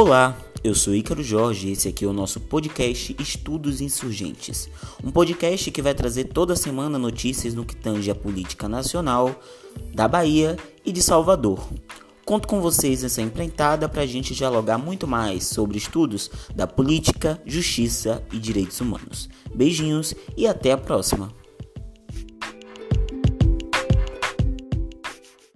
Olá, eu sou Ícaro Jorge e esse aqui é o nosso podcast Estudos Insurgentes. Um podcast que vai trazer toda semana notícias no que tange a política nacional, da Bahia e de Salvador. Conto com vocês nessa empreitada para a gente dialogar muito mais sobre estudos da política, justiça e direitos humanos. Beijinhos e até a próxima!